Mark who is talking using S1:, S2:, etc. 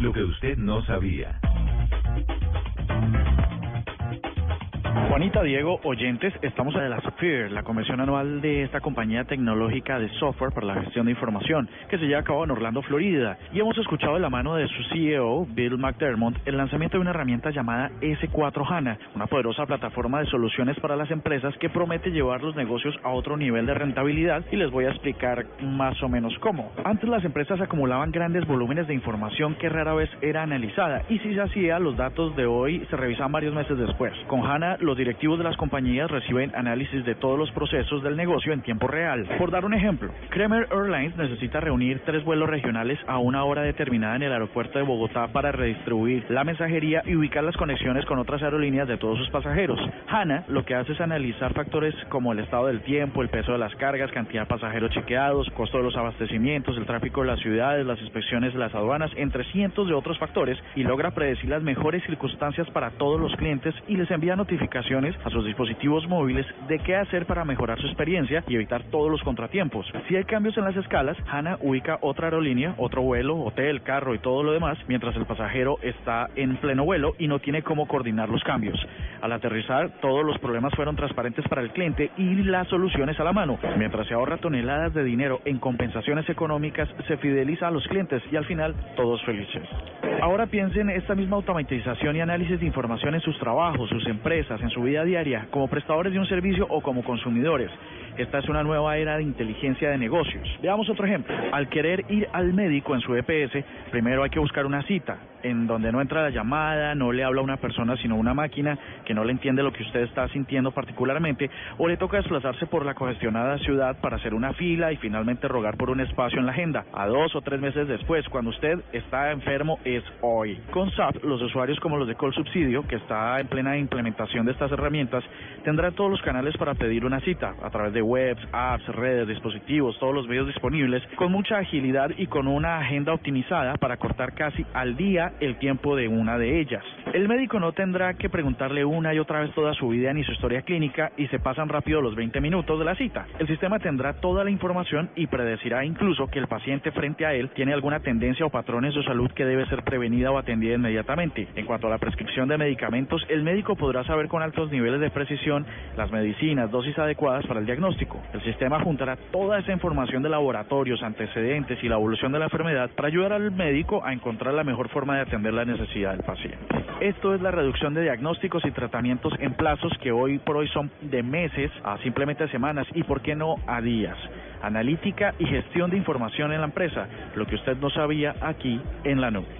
S1: Lo que usted no sabía.
S2: Juanita, Diego, oyentes, estamos en la SPHERE, la convención anual de esta compañía tecnológica de software para la gestión de información, que se lleva a cabo en Orlando, Florida, y hemos escuchado de la mano de su CEO, Bill McDermott, el lanzamiento de una herramienta llamada S4 HANA, una poderosa plataforma de soluciones para las empresas que promete llevar los negocios a otro nivel de rentabilidad, y les voy a explicar más o menos cómo. Antes las empresas acumulaban grandes volúmenes de información que rara vez era analizada, y si se hacía, los datos de hoy se revisan varios meses después. Con HANA, los directivos de las compañías reciben análisis de todos los procesos del negocio en tiempo real. Por dar un ejemplo, Kremer Airlines necesita reunir tres vuelos regionales a una hora determinada en el aeropuerto de Bogotá para redistribuir la mensajería y ubicar las conexiones con otras aerolíneas de todos sus pasajeros. HANA lo que hace es analizar factores como el estado del tiempo, el peso de las cargas, cantidad de pasajeros chequeados, costo de los abastecimientos, el tráfico de las ciudades, las inspecciones de las aduanas, entre cientos de otros factores y logra predecir las mejores circunstancias para todos los clientes y les envía notificaciones a sus dispositivos móviles de qué hacer para mejorar su experiencia y evitar todos los contratiempos. Si hay cambios en las escalas, HANA ubica otra aerolínea, otro vuelo, hotel, carro y todo lo demás, mientras el pasajero está en pleno vuelo y no tiene cómo coordinar los cambios. Al aterrizar, todos los problemas fueron transparentes para el cliente y las soluciones a la mano. Mientras se ahorra toneladas de dinero en compensaciones económicas, se fideliza a los clientes y al final todos felices. Ahora piensen esta misma automatización y análisis de información en sus trabajos, sus empresas, en su vida diaria, como prestadores de un servicio o como consumidores. Esta es una nueva era de inteligencia de negocios. Veamos otro ejemplo. Al querer ir al médico en su EPS, primero hay que buscar una cita en donde no entra la llamada, no le habla una persona sino una máquina que no le entiende lo que usted está sintiendo particularmente, o le toca desplazarse por la congestionada ciudad para hacer una fila y finalmente rogar por un espacio en la agenda. A dos o tres meses después, cuando usted está enfermo, es hoy. Con SAP, los usuarios como los de Call Subsidio, que está en plena implementación de estas herramientas, tendrán todos los canales para pedir una cita a través de webs, apps, redes, dispositivos, todos los medios disponibles, con mucha agilidad y con una agenda optimizada para cortar casi al día el tiempo de una de ellas. El médico no tendrá que preguntarle una y otra vez toda su vida ni su historia clínica y se pasan rápido los 20 minutos de la cita. El sistema tendrá toda la información y predecirá incluso que el paciente frente a él tiene alguna tendencia o patrones de salud que debe ser prevenida o atendida inmediatamente. En cuanto a la prescripción de medicamentos, el médico podrá saber con altos niveles de precisión las medicinas, dosis adecuadas para el diagnóstico. El sistema juntará toda esa información de laboratorios, antecedentes y la evolución de la enfermedad para ayudar al médico a encontrar la mejor forma de atender la necesidad del paciente. Esto es la reducción de diagnósticos y tratamientos en plazos que hoy por hoy son de meses a simplemente semanas y por qué no a días. Analítica y gestión de información en la empresa, lo que usted no sabía aquí en la nube.